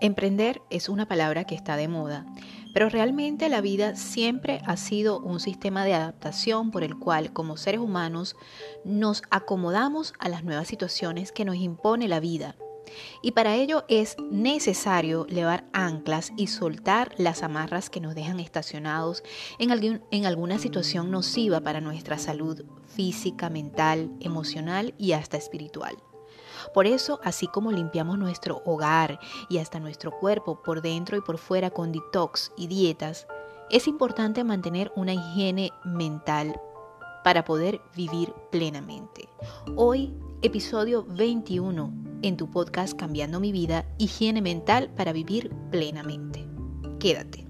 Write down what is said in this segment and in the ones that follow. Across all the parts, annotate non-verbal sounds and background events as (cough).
Emprender es una palabra que está de moda, pero realmente la vida siempre ha sido un sistema de adaptación por el cual como seres humanos nos acomodamos a las nuevas situaciones que nos impone la vida. Y para ello es necesario llevar anclas y soltar las amarras que nos dejan estacionados en, en alguna situación nociva para nuestra salud física, mental, emocional y hasta espiritual. Por eso, así como limpiamos nuestro hogar y hasta nuestro cuerpo por dentro y por fuera con detox y dietas, es importante mantener una higiene mental para poder vivir plenamente. Hoy, episodio 21 en tu podcast Cambiando mi vida, higiene mental para vivir plenamente. Quédate.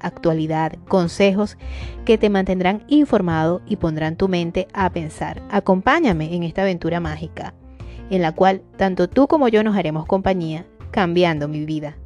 actualidad, consejos que te mantendrán informado y pondrán tu mente a pensar. Acompáñame en esta aventura mágica, en la cual tanto tú como yo nos haremos compañía, cambiando mi vida.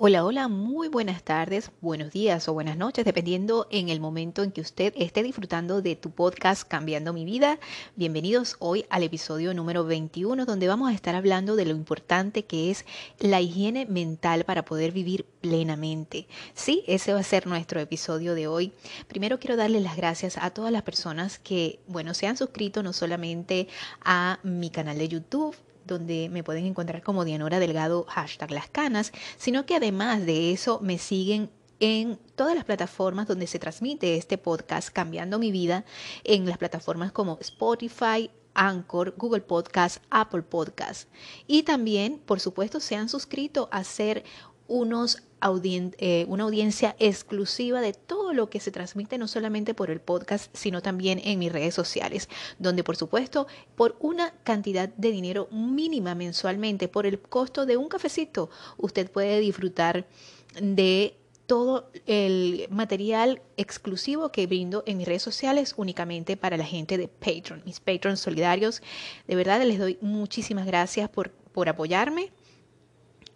Hola, hola, muy buenas tardes, buenos días o buenas noches, dependiendo en el momento en que usted esté disfrutando de tu podcast Cambiando mi vida. Bienvenidos hoy al episodio número 21, donde vamos a estar hablando de lo importante que es la higiene mental para poder vivir plenamente. Sí, ese va a ser nuestro episodio de hoy. Primero quiero darles las gracias a todas las personas que, bueno, se han suscrito no solamente a mi canal de YouTube, donde me pueden encontrar como Dianora Delgado, hashtag las canas, sino que además de eso me siguen en todas las plataformas donde se transmite este podcast Cambiando mi vida, en las plataformas como Spotify, Anchor, Google Podcast, Apple Podcast. Y también, por supuesto, se han suscrito a ser unos eh, una audiencia exclusiva de todo lo que se transmite no solamente por el podcast, sino también en mis redes sociales, donde por supuesto por una cantidad de dinero mínima mensualmente, por el costo de un cafecito, usted puede disfrutar de todo el material exclusivo que brindo en mis redes sociales únicamente para la gente de Patreon, mis Patrons solidarios. De verdad les doy muchísimas gracias por, por apoyarme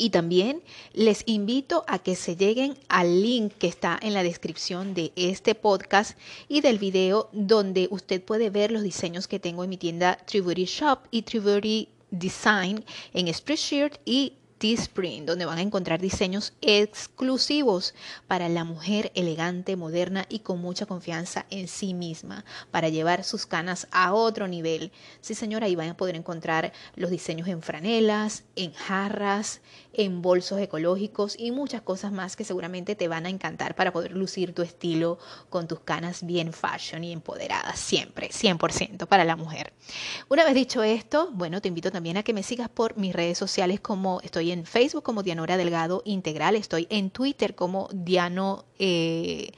y también les invito a que se lleguen al link que está en la descripción de este podcast y del video donde usted puede ver los diseños que tengo en mi tienda Tributary Shop y Tributary Design en Spreadshirt y Teespring, donde van a encontrar diseños exclusivos para la mujer elegante, moderna y con mucha confianza en sí misma, para llevar sus canas a otro nivel. Sí, señora, ahí van a poder encontrar los diseños en franelas, en jarras, en bolsos ecológicos y muchas cosas más que seguramente te van a encantar para poder lucir tu estilo con tus canas bien fashion y empoderadas, siempre, 100% para la mujer. Una vez dicho esto, bueno, te invito también a que me sigas por mis redes sociales como estoy en Facebook como Dianora Delgado Integral, estoy en Twitter como Diano, eh,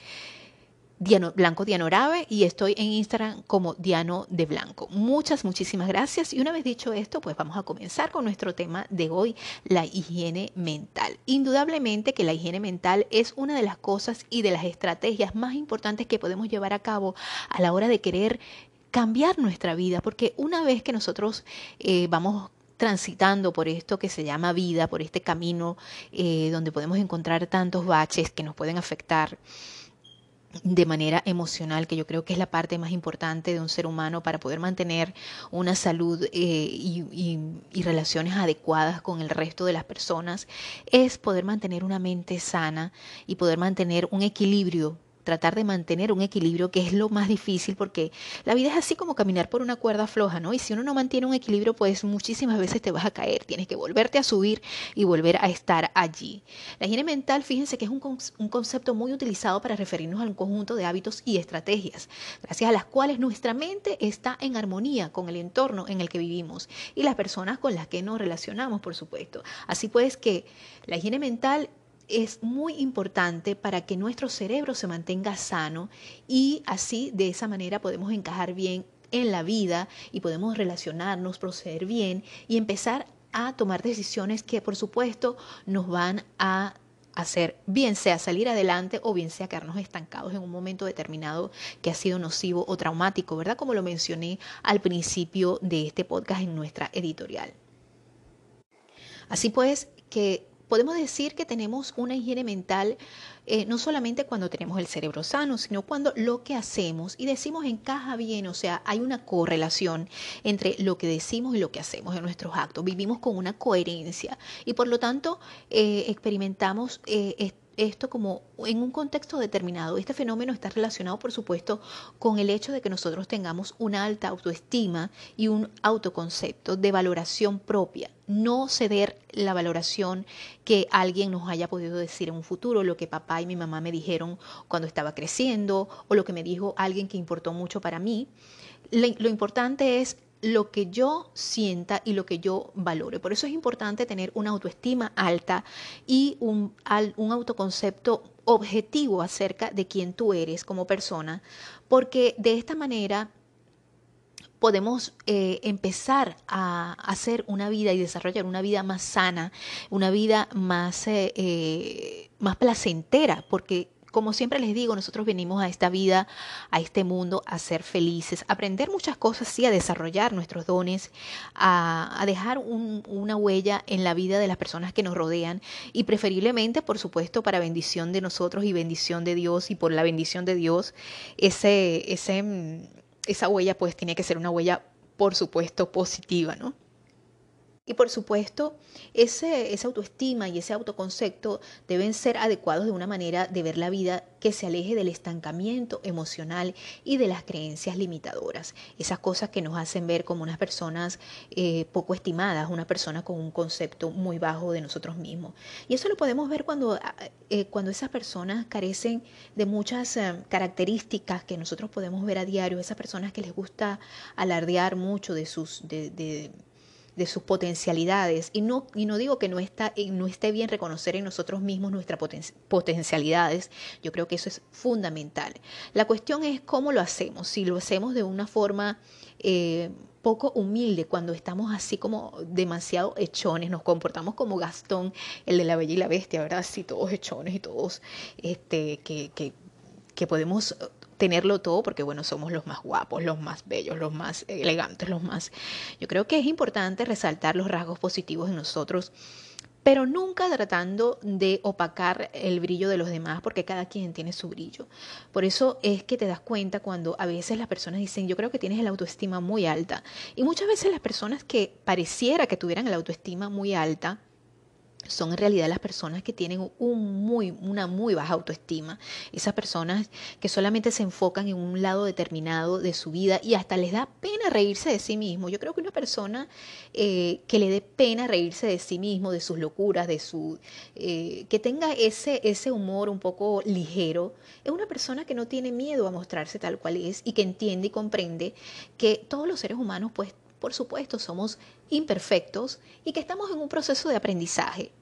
Diano Blanco Dianorabe y estoy en Instagram como Diano de Blanco. Muchas, muchísimas gracias. Y una vez dicho esto, pues vamos a comenzar con nuestro tema de hoy, la higiene mental. Indudablemente que la higiene mental es una de las cosas y de las estrategias más importantes que podemos llevar a cabo a la hora de querer cambiar nuestra vida, porque una vez que nosotros eh, vamos transitando por esto que se llama vida, por este camino eh, donde podemos encontrar tantos baches que nos pueden afectar de manera emocional, que yo creo que es la parte más importante de un ser humano para poder mantener una salud eh, y relaciones adecuadas con el resto de las personas, es poder mantener una mente sana y poder mantener un equilibrio tratar de mantener un equilibrio que es lo más difícil porque la vida es así como caminar por una cuerda floja, ¿no? Y si uno no mantiene un equilibrio, pues muchísimas veces te vas a caer, tienes que volverte a subir y volver a estar allí. La higiene mental, fíjense que es un, un concepto muy utilizado para referirnos a un conjunto de hábitos y estrategias, gracias a las cuales nuestra mente está en armonía con el entorno en el que vivimos y las personas con las que nos relacionamos, por supuesto. Así pues que la higiene mental es muy importante para que nuestro cerebro se mantenga sano y así de esa manera podemos encajar bien en la vida y podemos relacionarnos, proceder bien y empezar a tomar decisiones que por supuesto nos van a hacer, bien sea salir adelante o bien sea quedarnos estancados en un momento determinado que ha sido nocivo o traumático, ¿verdad? Como lo mencioné al principio de este podcast en nuestra editorial. Así pues, que podemos decir que tenemos una higiene mental eh, no solamente cuando tenemos el cerebro sano, sino cuando lo que hacemos y decimos encaja bien, o sea, hay una correlación entre lo que decimos y lo que hacemos en nuestros actos. Vivimos con una coherencia y por lo tanto eh, experimentamos eh, esto como en un contexto determinado. Este fenómeno está relacionado, por supuesto, con el hecho de que nosotros tengamos una alta autoestima y un autoconcepto de valoración propia. No ceder la valoración que alguien nos haya podido decir en un futuro, lo que papá y mi mamá me dijeron cuando estaba creciendo o lo que me dijo alguien que importó mucho para mí. Lo importante es lo que yo sienta y lo que yo valore. Por eso es importante tener una autoestima alta y un, autoconcepto objetivo acerca de quién tú eres como persona, porque de esta manera podemos eh, empezar a hacer una vida y desarrollar una vida más sana, una vida más, eh, eh, más placentera, porque como siempre les digo, nosotros venimos a esta vida, a este mundo, a ser felices, a aprender muchas cosas, sí, a desarrollar nuestros dones, a, dejar una huella en la vida de las personas que nos rodean y preferiblemente, por supuesto, para bendición de nosotros y bendición de Dios y por la bendición de Dios, ese, ese, esa huella pues tiene que ser una huella, por supuesto, positiva, ¿no? Y por supuesto, ese, esa autoestima y ese autoconcepto deben ser adecuados de una manera de ver la vida que se aleje del estancamiento emocional y de las creencias limitadoras. Esas cosas que nos hacen ver como unas personas eh, poco estimadas, una persona con un concepto muy bajo de nosotros mismos. Y eso lo podemos ver cuando, eh, cuando esas personas carecen de muchas eh, características que nosotros podemos ver a diario, esas personas que les gusta alardear mucho de sus... de, de sus potencialidades. Y no, y no digo que no, está, no esté bien reconocer en nosotros mismos nuestras potencialidades. Yo creo que eso es fundamental. La cuestión es cómo lo hacemos. Si lo hacemos de una forma eh, poco humilde, cuando estamos así como demasiado hechones, nos comportamos como Gastón, el de la Bella y la Bestia, ¿verdad? Así todos hechones y todos este, que, que que podemos tenerlo todo porque bueno, somos los más guapos, los más bellos, los más elegantes, los más... Yo creo que es importante resaltar los rasgos positivos en nosotros, pero nunca tratando de opacar el brillo de los demás porque cada quien tiene su brillo. Por eso es que te das cuenta cuando a veces las personas dicen, yo creo que tienes la autoestima muy alta. Y muchas veces las personas que pareciera que tuvieran la autoestima muy alta, son en realidad las personas que tienen un muy, una muy baja autoestima, esas personas que solamente se enfocan en un lado determinado de su vida y hasta les da pena reírse de sí mismo. Yo creo que una persona eh, que le dé pena reírse de sí mismo, de sus locuras, de su eh, que tenga ese, ese humor un poco ligero, es una persona que no tiene miedo a mostrarse tal cual es y que entiende y comprende que todos los seres humanos pues por supuesto, somos imperfectos y que estamos en un proceso de aprendizaje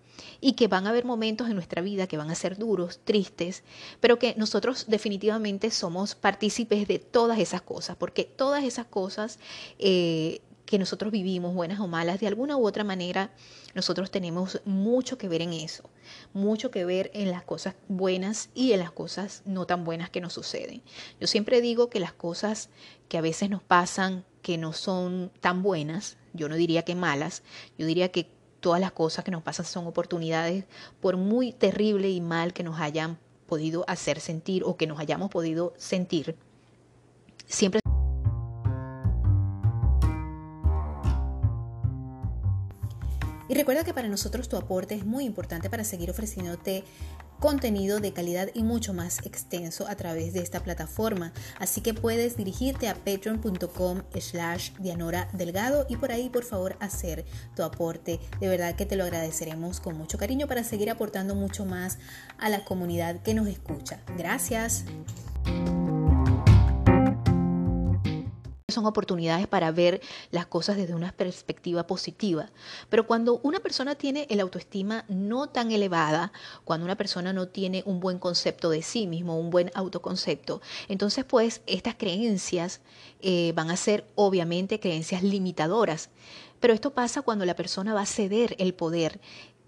y que van a haber momentos en nuestra vida que van a ser duros, tristes, pero que nosotros definitivamente somos partícipes de todas esas cosas, porque todas esas cosas eh, que nosotros vivimos, buenas o malas, de alguna u otra manera, nosotros tenemos mucho que ver en eso, mucho que ver en las cosas buenas y en las cosas no tan buenas que nos suceden. Yo siempre digo que las cosas que a veces nos pasan que no son tan buenas, yo no diría que malas, yo diría que todas las cosas que nos pasan son oportunidades, por muy terrible y mal que nos hayan podido hacer sentir o que nos hayamos podido sentir, siempre Y recuerda que para nosotros tu aporte es muy importante para seguir ofreciéndote contenido de calidad y mucho más extenso a través de esta plataforma. Así que puedes dirigirte a patreon.com slash Dianora Delgado y por ahí por favor hacer tu aporte. De verdad que te lo agradeceremos con mucho cariño para seguir aportando mucho más a la comunidad que nos escucha. Gracias. Son oportunidades para ver las cosas desde una perspectiva positiva. Pero cuando una persona tiene el autoestima no tan elevada, cuando una persona no tiene un buen concepto de sí mismo, un buen autoconcepto, entonces pues estas creencias eh, van a ser obviamente creencias limitadoras. Pero esto pasa cuando la persona va a ceder el poder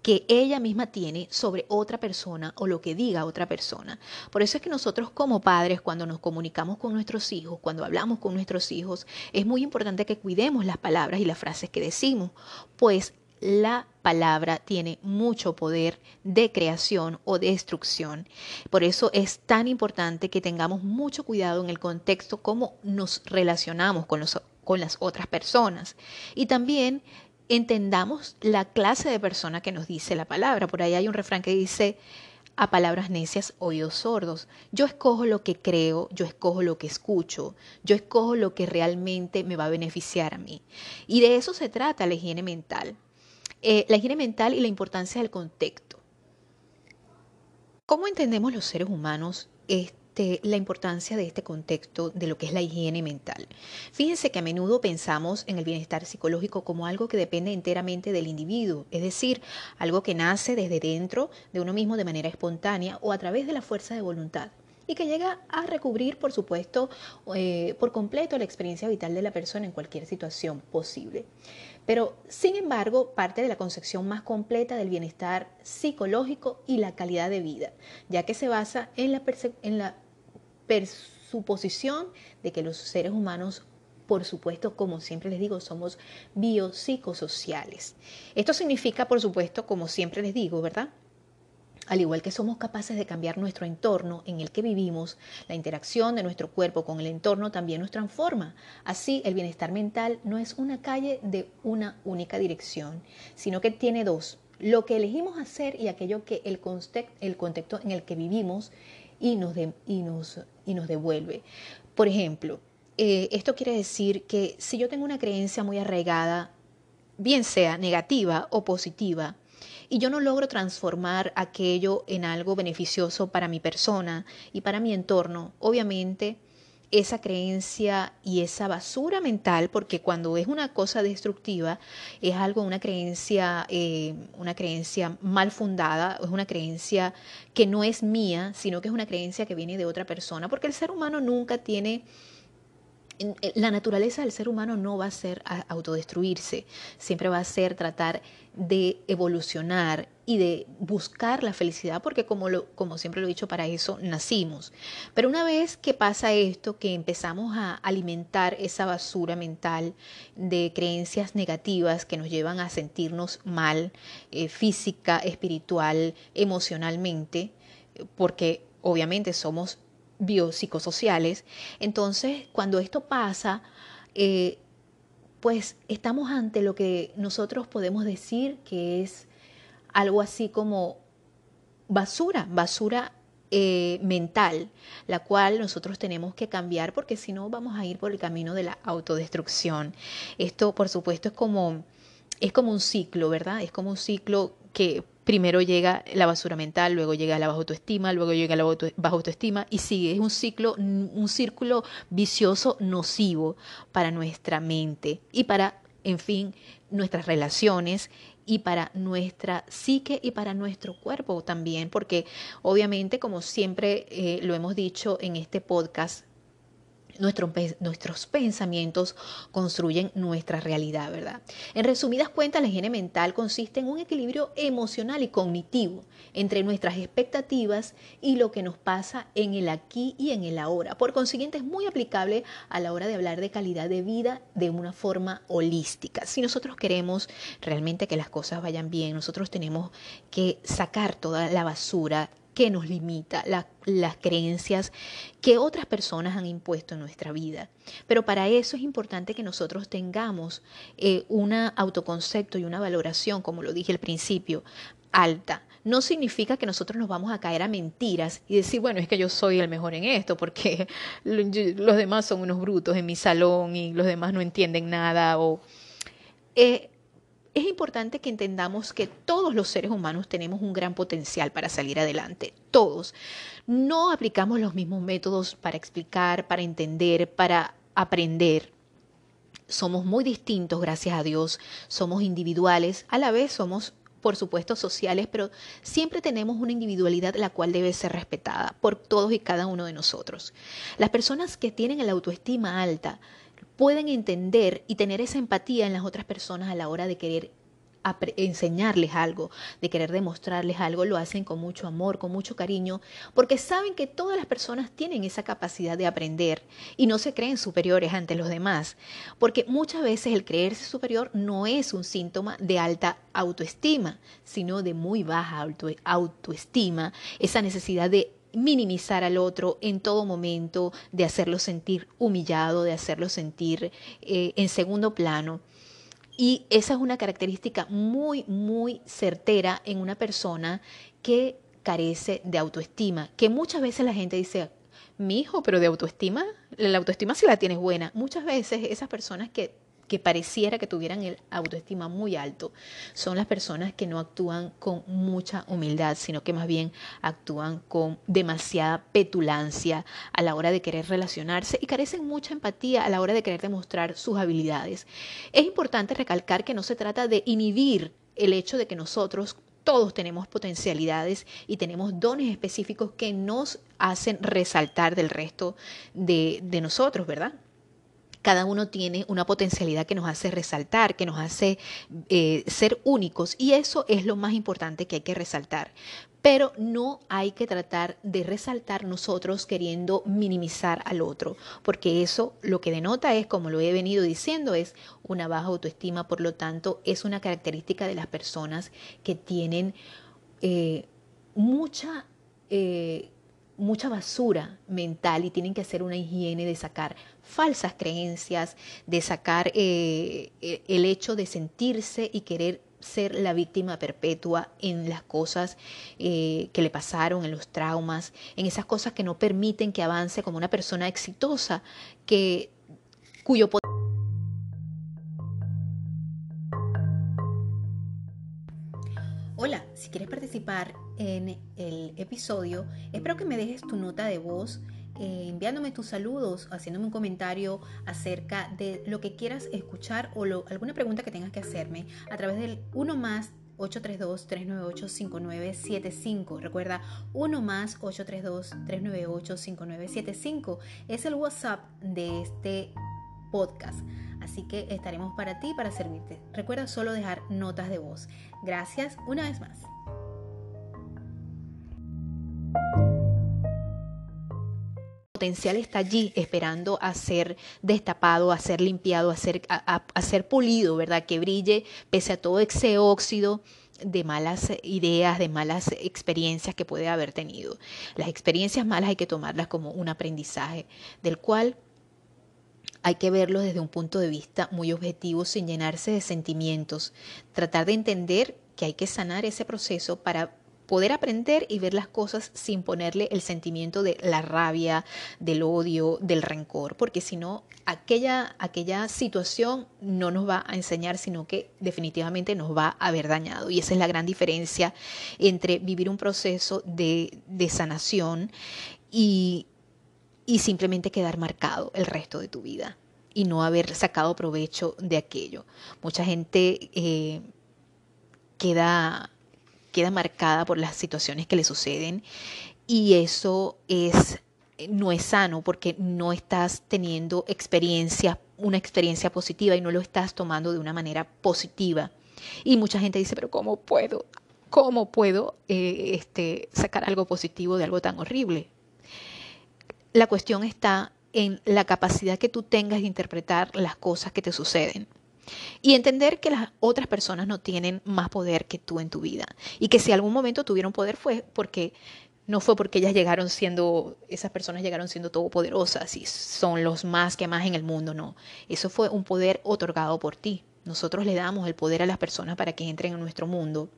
que ella misma tiene sobre otra persona o lo que diga otra persona. Por eso es que nosotros como padres, cuando nos comunicamos con nuestros hijos, cuando hablamos con nuestros hijos, es muy importante que cuidemos las palabras y las frases que decimos, pues la palabra tiene mucho poder de creación o de destrucción. Por eso es tan importante que tengamos mucho cuidado en el contexto cómo nos relacionamos con, los, con las otras personas. Y también entendamos la clase de persona que nos dice la palabra. Por ahí hay un refrán que dice, a palabras necias, oídos sordos. Yo escojo lo que creo, yo escojo lo que escucho, yo escojo lo que realmente me va a beneficiar a mí. Y de eso se trata la higiene mental. Eh, la higiene mental y la importancia del contexto. ¿Cómo entendemos los seres humanos la importancia de este contexto de lo que es la higiene mental. Fíjense que a menudo pensamos en el bienestar psicológico como algo que depende enteramente del individuo, es decir, algo que nace desde dentro de uno mismo de manera espontánea o a través de la fuerza de voluntad y que llega a recubrir, por supuesto, eh, por completo la experiencia vital de la persona en cualquier situación posible. Pero, sin embargo, parte de la concepción más completa del bienestar psicológico y la calidad de vida, ya que se basa en la, en la suposición de que los seres humanos por supuesto, como siempre les digo, somos biopsicosociales. Esto significa, por supuesto, como siempre les digo, ¿verdad? Al igual que somos capaces de cambiar nuestro entorno en el que vivimos, la interacción de nuestro cuerpo con el entorno también nos transforma. Así, el bienestar mental no es una calle de una única dirección, sino que tiene dos. Lo que elegimos hacer y aquello que el contexto en el que vivimos y nos, y nos, y nos devuelve. Por ejemplo, eh, esto quiere decir que si yo tengo una creencia muy arraigada, bien sea negativa o positiva, y yo no logro transformar aquello en algo beneficioso para mi persona y para mi entorno, obviamente esa creencia y esa basura mental, porque cuando es una cosa destructiva, es algo, una creencia, eh, una creencia mal fundada, es una creencia que no es mía, sino que es una creencia que viene de otra persona, porque el ser humano nunca tiene eh, la naturaleza del ser humano no va a ser autodestruirse, siempre va a ser tratar de evolucionar y de buscar la felicidad, porque como, lo, como siempre lo he dicho, para eso nacimos. Pero una vez que pasa esto, que empezamos a alimentar esa basura mental de creencias negativas que nos llevan a sentirnos mal, eh, física, espiritual, emocionalmente, porque obviamente somos biopsicosociales. Entonces, cuando esto pasa, eh, pues estamos ante lo que nosotros podemos decir que es algo así como basura, basura eh, mental, la cual nosotros tenemos que cambiar porque si no vamos a ir por el camino de la autodestrucción. Esto, por supuesto, es como, es como un ciclo, ¿verdad? Es como un ciclo que primero llega la basura mental, luego llega la baja autoestima, luego llega la baja autoestima y sigue. Es un ciclo, un círculo vicioso nocivo para nuestra mente y para, en fin, nuestras relaciones y para nuestra psique y para nuestro cuerpo también, porque obviamente, como siempre eh, lo hemos dicho en este podcast, nuestros pensamientos construyen nuestra realidad, ¿verdad? En resumidas cuentas, la higiene mental consiste en un equilibrio emocional y cognitivo entre nuestras expectativas y lo que nos pasa en el aquí y en el ahora. Por consiguiente, es muy aplicable a la hora de hablar de calidad de vida de una forma holística. Si nosotros queremos realmente que las cosas vayan bien, nosotros tenemos que sacar toda la basura que nos limita, las creencias que otras personas han impuesto en nuestra vida. Pero para eso es importante que nosotros tengamos eh, un autoconcepto y una valoración, como lo dije al principio, alta. No significa que nosotros nos vamos a caer a mentiras y decir, bueno, es que yo soy el mejor en esto, porque (laughs) los demás son unos brutos en mi salón y los demás no entienden nada. O, eh, es importante que entendamos que todos los seres humanos tenemos un gran potencial para salir adelante, todos. No aplicamos los mismos métodos para explicar, para entender, para aprender. somos muy distintos, gracias a Dios, somos individuales, a la vez somos por supuesto sociales, pero siempre tenemos una individualidad la cual debe ser respetada por todos y cada uno de nosotros. Las personas que tienen la autoestima alta pueden entender y tener esa empatía en las otras personas a la hora de querer enseñarles algo, de querer demostrarles algo, lo hacen con mucho amor, con mucho cariño, porque saben que todas las personas tienen esa capacidad de aprender y no se creen superiores ante los demás, porque muchas veces el creerse superior no es un síntoma de alta autoestima, sino de muy baja autoestima, esa necesidad de minimizar al otro en todo momento, de hacerlo sentir humillado, de hacerlo sentir eh, en segundo plano. Y esa es una característica muy, muy certera en una persona que carece de autoestima, que muchas veces la gente dice, mi hijo, pero de autoestima, la autoestima sí la tienes buena. Muchas veces esas personas que que pareciera que tuvieran el autoestima muy alto, son las personas que no actúan con mucha humildad, sino que más bien actúan con demasiada petulancia a la hora de querer relacionarse y carecen mucha empatía a la hora de querer demostrar sus habilidades. Es importante recalcar que no se trata de inhibir el hecho de que nosotros todos tenemos potencialidades y tenemos dones específicos que nos hacen resaltar del resto de, nosotros, ¿verdad? Cada uno tiene una potencialidad que nos hace resaltar, que nos hace eh, ser únicos y eso es lo más importante que hay que resaltar. Pero no hay que tratar de resaltar nosotros queriendo minimizar al otro, porque eso lo que denota es, como lo he venido diciendo, es una baja autoestima, por lo tanto es una característica de las personas que tienen eh, mucha... Eh, mucha basura mental y tienen que hacer una higiene de sacar falsas creencias, de sacar eh, e, el hecho de sentirse y querer ser la víctima perpetua en las cosas eh, que le pasaron, en los traumas, en esas cosas que no permiten que avance como una persona exitosa, que, cuyo Hola, participar en el episodio, espero que me dejes tu nota de voz eh, enviándome tus saludos, haciéndome un comentario acerca de lo que quieras escuchar o alguna pregunta que tengas que hacerme a través del 1 más 832-398-5975. Recuerda, 1 más 832-398-5975 es el WhatsApp de este podcast. Así que estaremos para ti, para servirte. Recuerda solo dejar notas de voz. Gracias una vez más. Está allí esperando a ser destapado, a ser limpiado, a ser, a, ser pulido, ¿verdad? Que brille pese a todo ese óxido de malas ideas, de malas experiencias que puede haber tenido. Las experiencias malas hay que tomarlas como un aprendizaje, del cual hay que verlo desde un punto de vista muy objetivo, sin llenarse de sentimientos, tratar de entender que hay que sanar ese proceso para poder aprender y ver las cosas sin ponerle el sentimiento de la rabia, del odio, del rencor, porque si no, aquella, aquella situación no nos va a enseñar, sino que definitivamente nos va a haber dañado. Y esa es la gran diferencia entre vivir un proceso de, de sanación y, y simplemente quedar marcado el resto de tu vida y no haber sacado provecho de aquello. Mucha gente eh, queda queda marcada por las situaciones que le suceden y eso es no es sano porque no estás teniendo experiencia, una experiencia positiva y no lo estás tomando de una manera positiva. Y mucha gente dice, pero ¿cómo puedo? ¿Cómo puedo eh, este, sacar algo positivo de algo tan horrible? La cuestión está en la capacidad que tú tengas de interpretar las cosas que te suceden. Y entender que las otras personas no tienen más poder que tú en tu vida. Y que si algún momento tuvieron poder fue porque no fue porque ellas llegaron siendo, esas personas llegaron siendo todopoderosas y son los más que más en el mundo, no. Eso fue un poder otorgado por ti. Nosotros le damos el poder a las personas para que entren en nuestro mundo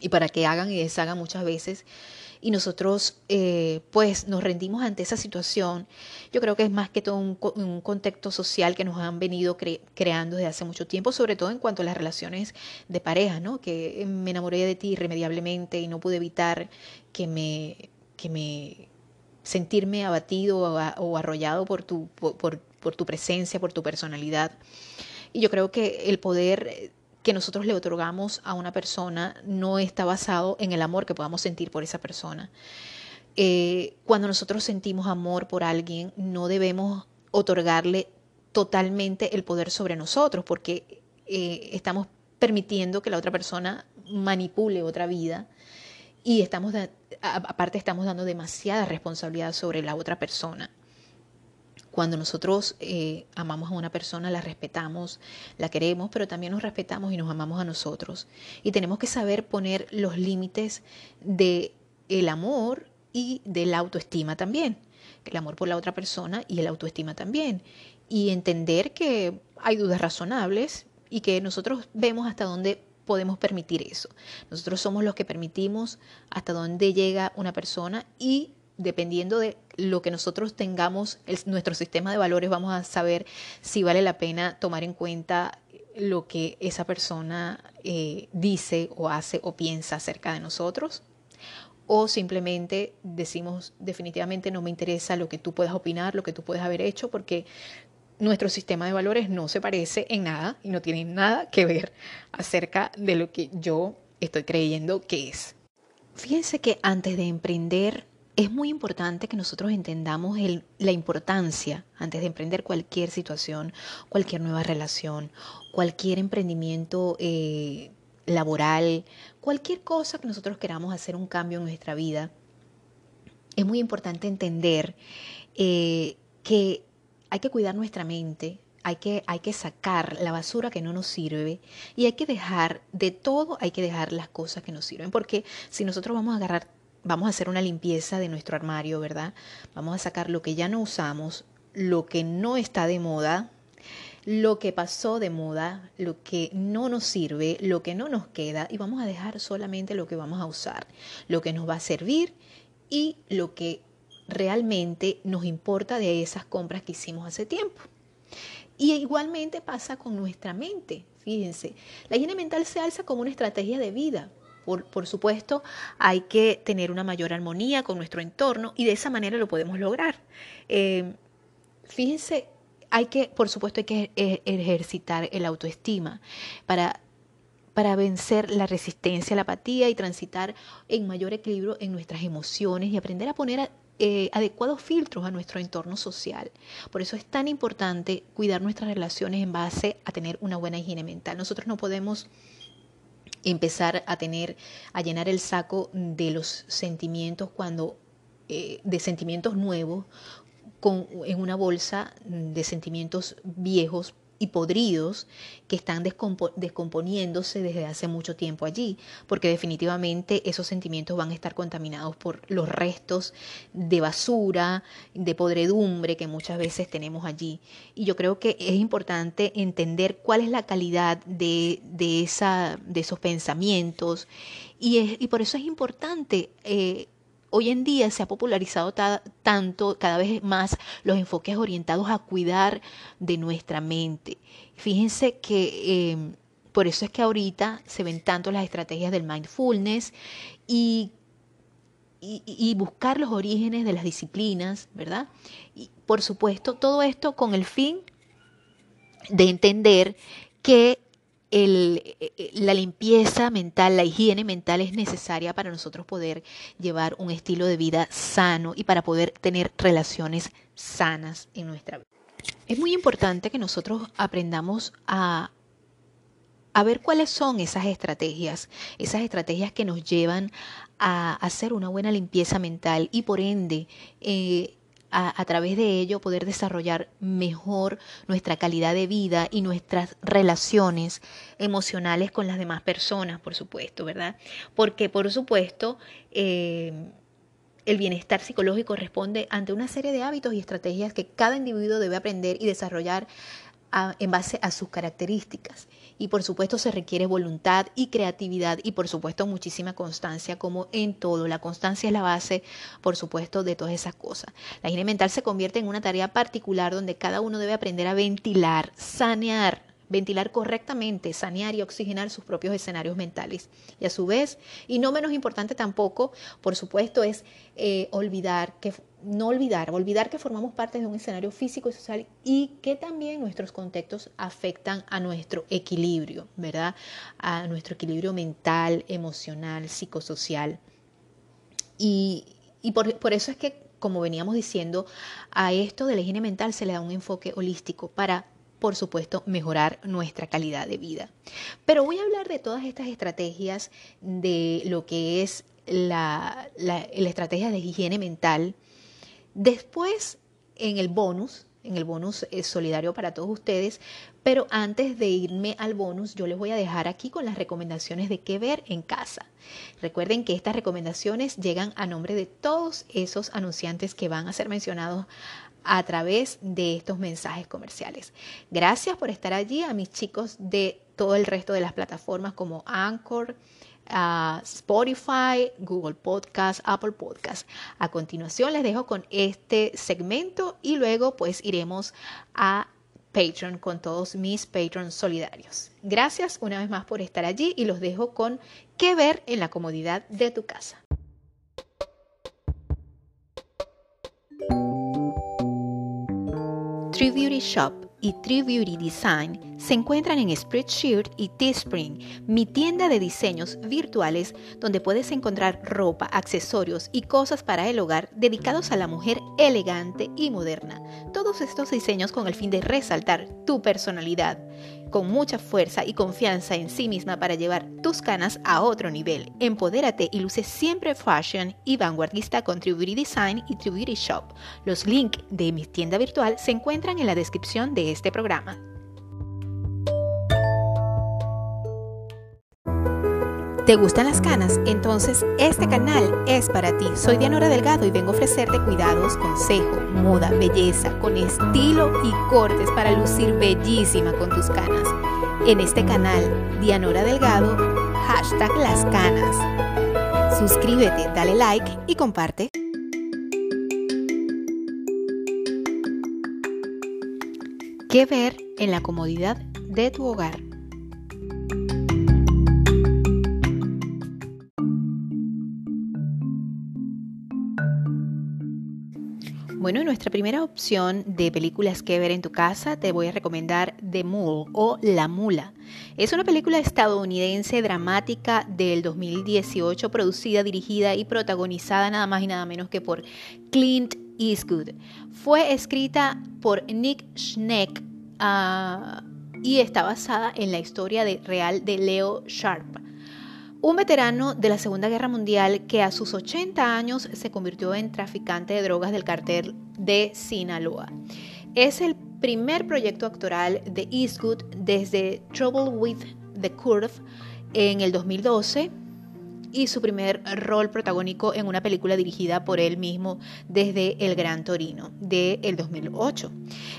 y para que hagan y deshagan muchas veces y nosotros eh, pues nos rendimos ante esa situación. Yo creo que es más que todo un, contexto social que nos han venido creando desde hace mucho tiempo, sobre todo en cuanto a las relaciones de pareja, ¿no? Que me enamoré de ti irremediablemente y no pude evitar que me, que me sentirme abatido o, arrollado por tu, por, por tu presencia, por tu personalidad. Y yo creo que el poder que nosotros le otorgamos a una persona no está basado en el amor que podamos sentir por esa persona. Eh, cuando nosotros sentimos amor por alguien, no debemos otorgarle totalmente el poder sobre nosotros, porque eh, estamos permitiendo que la otra persona manipule otra vida y estamos, aparte estamos dando demasiada responsabilidad sobre la otra persona. Cuando nosotros eh, amamos a una persona, la respetamos, la queremos, pero también nos respetamos y nos amamos a nosotros. Y tenemos que saber poner los límites de el amor y de la autoestima también. El amor por la otra persona y el autoestima también. Y entender que hay dudas razonables y que nosotros vemos hasta dónde podemos permitir eso. Nosotros somos los que permitimos hasta dónde llega una persona y dependiendo de lo que nosotros tengamos, nuestro sistema de valores, vamos a saber si vale la pena tomar en cuenta lo que esa persona eh, dice o hace o piensa acerca de nosotros. O simplemente decimos definitivamente no me interesa lo que tú puedas opinar, lo que tú puedas haber hecho, porque nuestro sistema de valores no se parece en nada y no tiene nada que ver acerca de lo que yo estoy creyendo que es. Fíjense que antes de emprender es muy importante que nosotros entendamos la importancia, antes de emprender cualquier situación, cualquier nueva relación, cualquier emprendimiento eh, laboral, cualquier cosa que nosotros queramos hacer un cambio en nuestra vida, es muy importante entender eh, que hay que cuidar nuestra mente, hay que, hay que sacar la basura que no nos sirve y hay que dejar de todo, hay que dejar las cosas que nos sirven, porque si nosotros vamos a agarrar vamos a hacer una limpieza de nuestro armario, ¿verdad? Vamos a sacar lo que ya no usamos, lo que no está de moda, lo que pasó de moda, lo que no nos sirve, lo que no nos queda y vamos a dejar solamente lo que vamos a usar, lo que nos va a servir y lo que realmente nos importa de esas compras que hicimos hace tiempo. Y igualmente pasa con nuestra mente. Fíjense, la higiene mental se alza como una estrategia de vida. Por, supuesto, hay que tener una mayor armonía con nuestro entorno y de esa manera lo podemos lograr. Eh, fíjense, hay que, por supuesto, hay que e, ejercitar el autoestima para para vencer la resistencia, la apatía y transitar en mayor equilibrio en nuestras emociones y aprender a poner eh, adecuados filtros a nuestro entorno social. Por eso es tan importante cuidar nuestras relaciones en base a tener una buena higiene mental. Nosotros no podemos empezar a tener, a llenar el saco de los sentimientos cuando, eh, de sentimientos nuevos, con, en una bolsa de sentimientos viejos y podridos que están descomponiéndose desde hace mucho tiempo allí, porque definitivamente esos sentimientos van a estar contaminados por los restos de basura, de podredumbre que muchas veces tenemos allí. Y yo creo que es importante entender cuál es la calidad de, de, esa, de esos pensamientos y, es, y por eso es importante eh, Hoy en día se ha popularizado tanto, cada vez más, los enfoques orientados a cuidar de nuestra mente. Fíjense que em, por eso es que ahorita se ven tanto las estrategias del mindfulness y, y, buscar los orígenes de las disciplinas, ¿verdad? Y por supuesto, todo esto con el fin de entender que eh, eh, la limpieza mental, la higiene mental es necesaria para nosotros poder llevar un estilo de vida sano y para poder tener relaciones sanas en nuestra vida. Es muy importante que nosotros aprendamos a, a ver cuáles son esas estrategias, esas estrategias que nos llevan a hacer una buena limpieza mental y por ende eh, a, través de ello poder desarrollar mejor nuestra calidad de vida y nuestras relaciones emocionales con las demás personas, por supuesto, ¿verdad? Porque, por supuesto, eh, el bienestar psicológico responde ante una serie de hábitos y estrategias que cada individuo debe aprender y desarrollar en base a sus características. Y por supuesto se requiere voluntad y creatividad y por supuesto muchísima constancia como en todo. La constancia es la base, por supuesto, de todas esas cosas. La higiene mental se convierte en una tarea particular donde cada uno debe aprender a ventilar, sanear, ventilar correctamente, sanear y oxigenar sus propios escenarios mentales. Y a su vez, y no menos importante tampoco, por supuesto, es eh, olvidar que no olvidar, olvidar que formamos parte de un escenario físico y social y que también nuestros contextos afectan a nuestro equilibrio, ¿verdad? A nuestro equilibrio mental, emocional, psicosocial. Y, por, por eso es que, como veníamos diciendo, a esto de la higiene mental se le da un enfoque holístico para por supuesto, mejorar nuestra calidad de vida. Pero voy a hablar de todas estas estrategias de lo que es la, estrategia de higiene mental. Después, en el bonus, en el bonus es solidario para todos ustedes, pero antes de irme al bonus, yo les voy a dejar aquí con las recomendaciones de qué ver en casa. Recuerden que estas recomendaciones llegan a nombre de todos esos anunciantes que van a ser mencionados a través de estos mensajes comerciales. Gracias por estar allí a mis chicos de todo el resto de las plataformas como Anchor, Spotify, Google Podcast, Apple Podcast. A continuación les dejo con este segmento y luego pues iremos a Patreon con todos mis Patrons solidarios. Gracias una vez más por estar allí y los dejo con qué ver en la comodidad de tu casa. True Beauty Shop y True Beauty Design se encuentran en Spreadshirt y Teespring, mi tienda de diseños virtuales donde puedes encontrar ropa, accesorios y cosas para el hogar dedicados a la mujer elegante y moderna. Todos estos diseños con el fin de resaltar tu personalidad con mucha fuerza y confianza en sí misma para llevar tus canas a otro nivel. Empodérate y luce siempre fashion y vanguardista con True Design y True Shop. Los links de mi tienda virtual se encuentran en la descripción de este programa. ¿Te gustan las canas? Entonces este canal es para ti. Soy Dianora Delgado y vengo a ofrecerte cuidados, consejo, moda, belleza, con estilo y cortes para lucir bellísima con tus canas. En este canal, Dianora Delgado, hashtag las canas. Suscríbete, dale like y comparte. ¿Qué ver en la comodidad de tu hogar? Bueno, nuestra primera opción de películas que ver en tu casa te voy a recomendar The Mule o La Mula. Es una película estadounidense dramática del 2018 producida, dirigida y protagonizada nada más y nada menos que por Clint Eastwood. Fue escrita por Nick Schneck ah, y está basada en la historia real de Leo Sharp un veterano de la Segunda Guerra Mundial que a sus 80 años se convirtió en traficante de drogas del cartel de Sinaloa. Es el primer proyecto actoral de Eastwood desde Trouble with the Curve en el 2012 y su primer rol protagónico en una película dirigida por él mismo desde El Gran Torino de el 2008.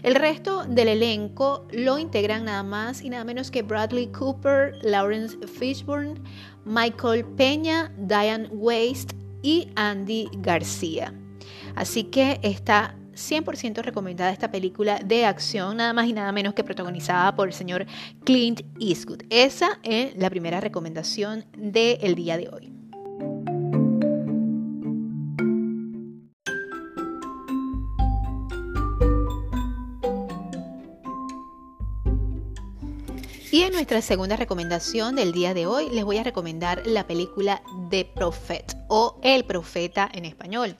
El resto del elenco lo integran nada más y nada menos que Bradley Cooper, Lawrence Fishburne, Michael Peña, Diane Waste y Andy García. Así que está 100% recomendada esta película de acción, nada más y nada menos que protagonizada por el señor Clint Eastwood. Esa es la primera recomendación del día de hoy. Y en nuestra segunda recomendación del día de hoy les voy a recomendar la película The Prophet o El Profeta en español.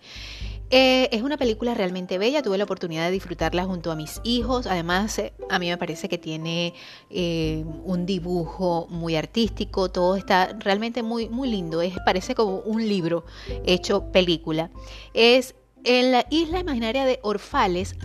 Eh, es una película realmente bella, tuve la oportunidad de disfrutarla junto a mis hijos, además eh, a mí me parece que tiene eh, un dibujo muy artístico, todo está realmente muy, muy lindo, es, parece como un libro hecho película. Es en la isla imaginaria de Orfales,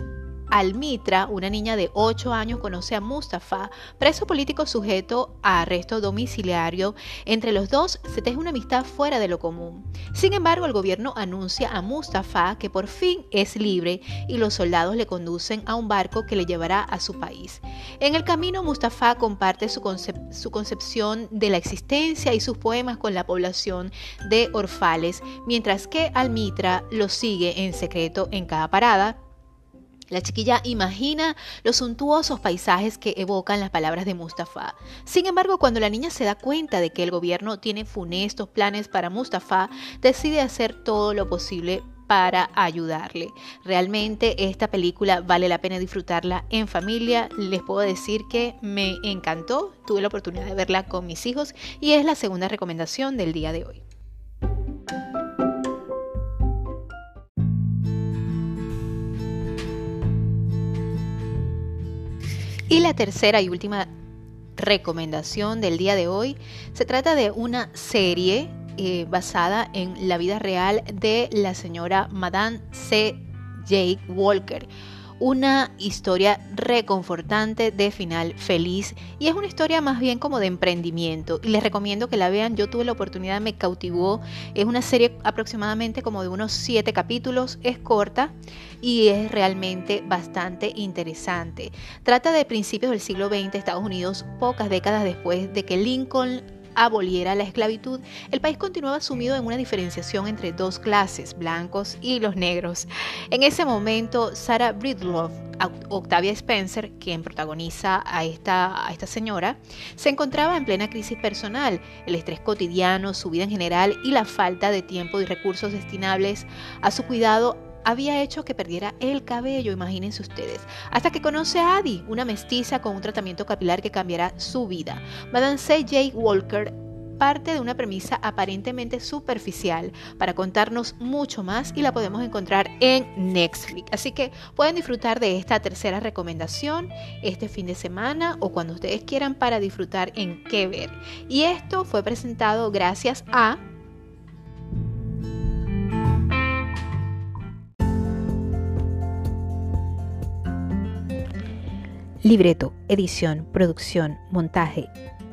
Almitra, una niña de 8 años, conoce a Mustafa, preso político sujeto a arresto domiciliario. Entre los dos se teje una amistad fuera de lo común. Sin embargo, el gobierno anuncia a Mustafa que por fin es libre y los soldados le conducen a un barco que le llevará a su país. En el camino, Mustafa comparte su, su concepción de la existencia y sus poemas con la población de Orfales, mientras que Almitra lo sigue en secreto en cada parada la chiquilla imagina los suntuosos paisajes que evocan las palabras de Mustafa. Sin embargo, cuando la niña se da cuenta de que el gobierno tiene funestos planes para Mustafa, decide hacer todo lo posible para ayudarle. Realmente esta película vale la pena disfrutarla en familia. Les puedo decir que me encantó. Tuve la oportunidad de verla con mis hijos y es la segunda recomendación del día de hoy. Y la tercera y última recomendación del día de hoy se trata de una serie eh, basada en la vida real de la señora Madame C. Jake Walker una historia reconfortante de final feliz y es una historia más bien como de emprendimiento y les recomiendo que la vean, yo tuve la oportunidad, me cautivó, es una serie aproximadamente como de unos siete capítulos, es corta y es realmente bastante interesante. Trata de principios del siglo XX, Estados Unidos, pocas décadas después de que Lincoln aboliera la esclavitud, el país continuaba sumido en una diferenciación entre dos clases, blancos y los negros. En ese momento, Sarah Bridloff, Octavia Spencer, quien protagoniza a esta, a esta señora, se encontraba en plena crisis personal, el estrés cotidiano, su vida en general y la falta de tiempo y recursos destinables a su cuidado había hecho que perdiera el cabello, imagínense ustedes, hasta que conoce a Addie, una mestiza con un tratamiento capilar que cambiará su vida. Madame C. J. Walker parte de una premisa aparentemente superficial para contarnos mucho más y la podemos encontrar en Netflix. Así que pueden disfrutar de esta tercera recomendación este fin de semana o cuando ustedes quieran para disfrutar en qué ver. Y esto fue presentado gracias a Libreto, edición, producción, montaje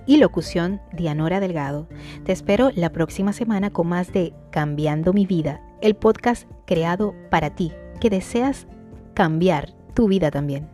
y locución Dianora Delgado. Te espero la próxima semana con más de Cambiando mi vida, el podcast creado para ti, que deseas cambiar tu vida también.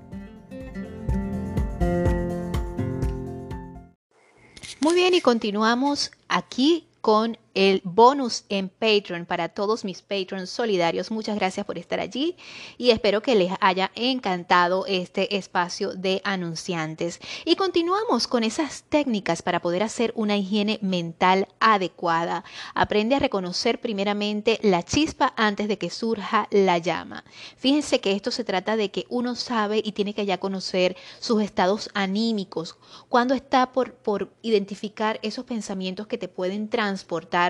Muy bien, y continuamos aquí con el bonus en Patreon para todos mis patrons solidarios. Muchas gracias por estar allí y espero que les haya encantado este espacio de anunciantes. Y continuamos con esas técnicas para poder hacer una higiene mental adecuada. Aprende a reconocer primeramente la chispa antes de que surja la llama. Fíjense que esto se trata de que uno sabe y tiene que ya conocer sus estados anímicos, cuando está por, por identificar esos pensamientos que te pueden transportar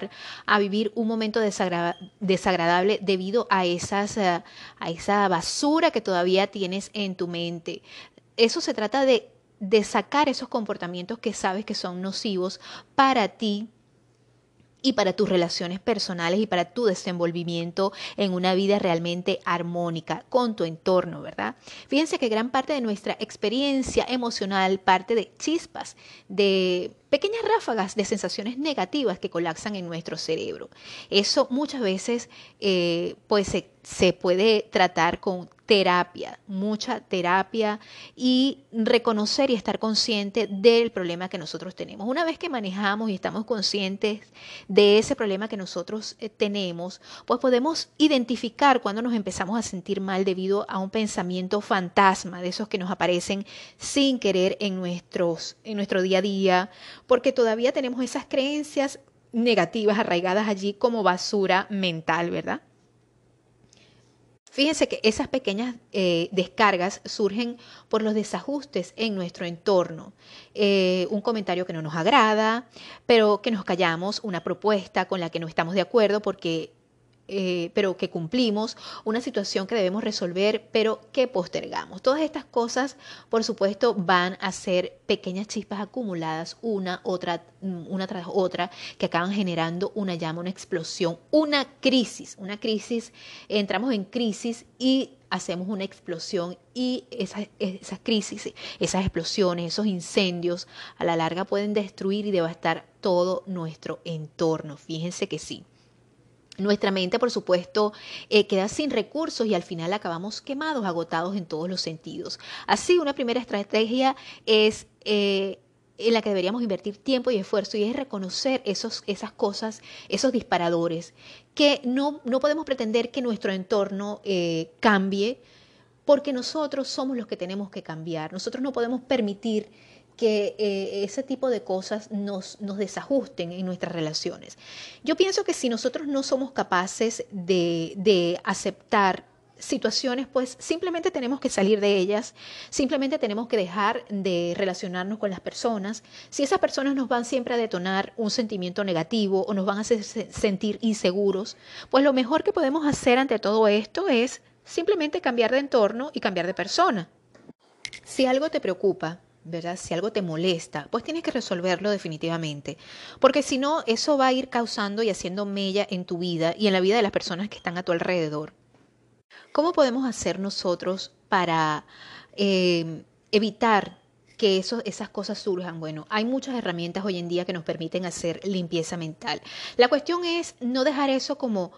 a vivir un momento desagradable debido a, esas, eh, a esa basura que todavía tienes en tu mente. Eso se trata de, de sacar esos comportamientos que sabes que son nocivos para ti y para tus relaciones personales y para tu desenvolvimiento en una vida realmente armónica con tu entorno, ¿verdad? Fíjense que gran parte de nuestra experiencia emocional parte de chispas, de pequeñas ráfagas de sensaciones negativas que colapsan en nuestro cerebro. Eso muchas veces eh, pues se, puede tratar con terapia, mucha terapia y reconocer y estar consciente del problema que nosotros tenemos. Una vez que manejamos y estamos conscientes de ese problema que nosotros eh, tenemos, pues podemos identificar cuando nos empezamos a sentir mal debido a un pensamiento fantasma, de esos que nos aparecen sin querer en, nuestros, en nuestro día a día, porque todavía tenemos esas creencias negativas arraigadas allí como basura mental, ¿verdad? Fíjense que esas pequeñas eh, descargas surgen por los desajustes en nuestro entorno. Eh, un comentario que no nos agrada, pero que nos callamos, una propuesta con la que no estamos de acuerdo porque eh, pero que cumplimos, una situación que debemos resolver, pero que postergamos. Todas estas cosas, por supuesto, van a ser pequeñas chispas acumuladas, una, otra, una tras otra, que acaban generando una llama, una explosión, una crisis, una crisis, entramos en crisis y hacemos una explosión y esas, esas crisis, esas explosiones, esos incendios, a la larga pueden destruir y devastar todo nuestro entorno. Fíjense que sí. Nuestra mente, por supuesto, eh, queda sin recursos y al final acabamos quemados, agotados en todos los sentidos. Así, una primera estrategia es eh, en la que deberíamos invertir tiempo y esfuerzo y es reconocer esos, esas cosas, esos disparadores, que no, no podemos pretender que nuestro entorno eh, cambie porque nosotros somos los que tenemos que cambiar. Nosotros no podemos permitir que eh, ese tipo de cosas nos, desajusten en nuestras relaciones. Yo pienso que si nosotros no somos capaces de, de aceptar situaciones, pues simplemente tenemos que salir de ellas, simplemente tenemos que dejar de relacionarnos con las personas. Si esas personas nos van siempre a detonar un sentimiento negativo o nos van a hacer sentir inseguros, pues lo mejor que podemos hacer ante todo esto es simplemente cambiar de entorno y cambiar de persona. Si algo te preocupa, ¿verdad? Si algo te molesta, pues tienes que resolverlo definitivamente, porque si no, eso va a ir causando y haciendo mella en tu vida y en la vida de las personas que están a tu alrededor. ¿Cómo podemos hacer nosotros para eh, evitar que esas cosas surjan? Bueno, hay muchas herramientas hoy en día que nos permiten hacer limpieza mental. La cuestión es no dejar eso como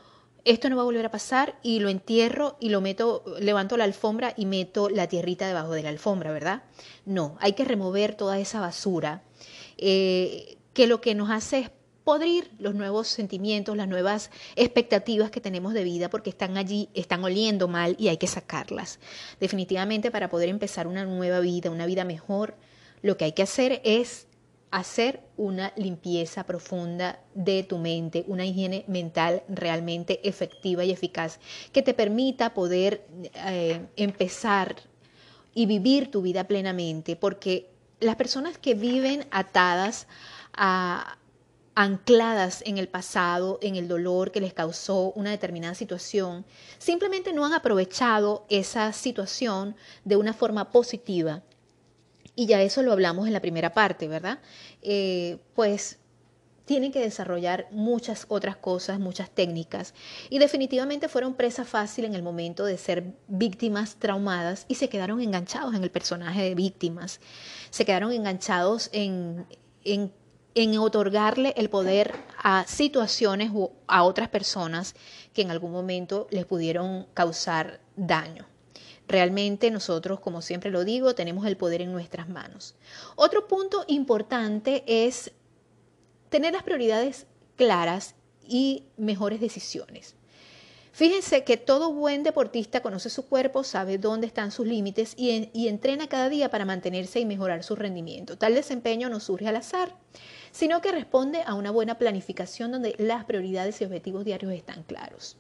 esto no va a volver a pasar y lo entierro y lo meto, levanto la alfombra y meto la tierrita debajo de la alfombra, ¿verdad? No, hay que remover toda esa basura eh, que lo que nos hace es podrir los nuevos sentimientos, las nuevas expectativas que tenemos de vida porque están allí, están oliendo mal y hay que sacarlas. Definitivamente para poder empezar una nueva vida, una vida mejor, lo que hay que hacer es hacer una limpieza profunda de tu mente, una higiene mental realmente efectiva y eficaz que te permita poder eh, empezar y vivir tu vida plenamente, porque las personas que viven atadas a, ancladas en el pasado, en el dolor que les causó una determinada situación, simplemente no han aprovechado esa situación de una forma positiva. Y ya eso lo hablamos en la primera parte, ¿verdad? Eh, pues tienen que desarrollar muchas otras cosas, muchas técnicas. Y definitivamente fueron presa fácil en el momento de ser víctimas traumadas y se quedaron enganchados en el personaje de víctimas. Se quedaron enganchados en, en en otorgarle el poder a situaciones o a otras personas que en algún momento les pudieron causar daño. Realmente nosotros, como siempre lo digo, tenemos el poder en nuestras manos. Otro punto importante es tener las prioridades claras y mejores decisiones. Fíjense que todo buen deportista conoce su cuerpo, sabe dónde están sus límites y, entrena cada día para mantenerse y mejorar su rendimiento. Tal desempeño no surge al azar sino que responde a una buena planificación donde las prioridades y objetivos diarios están claros.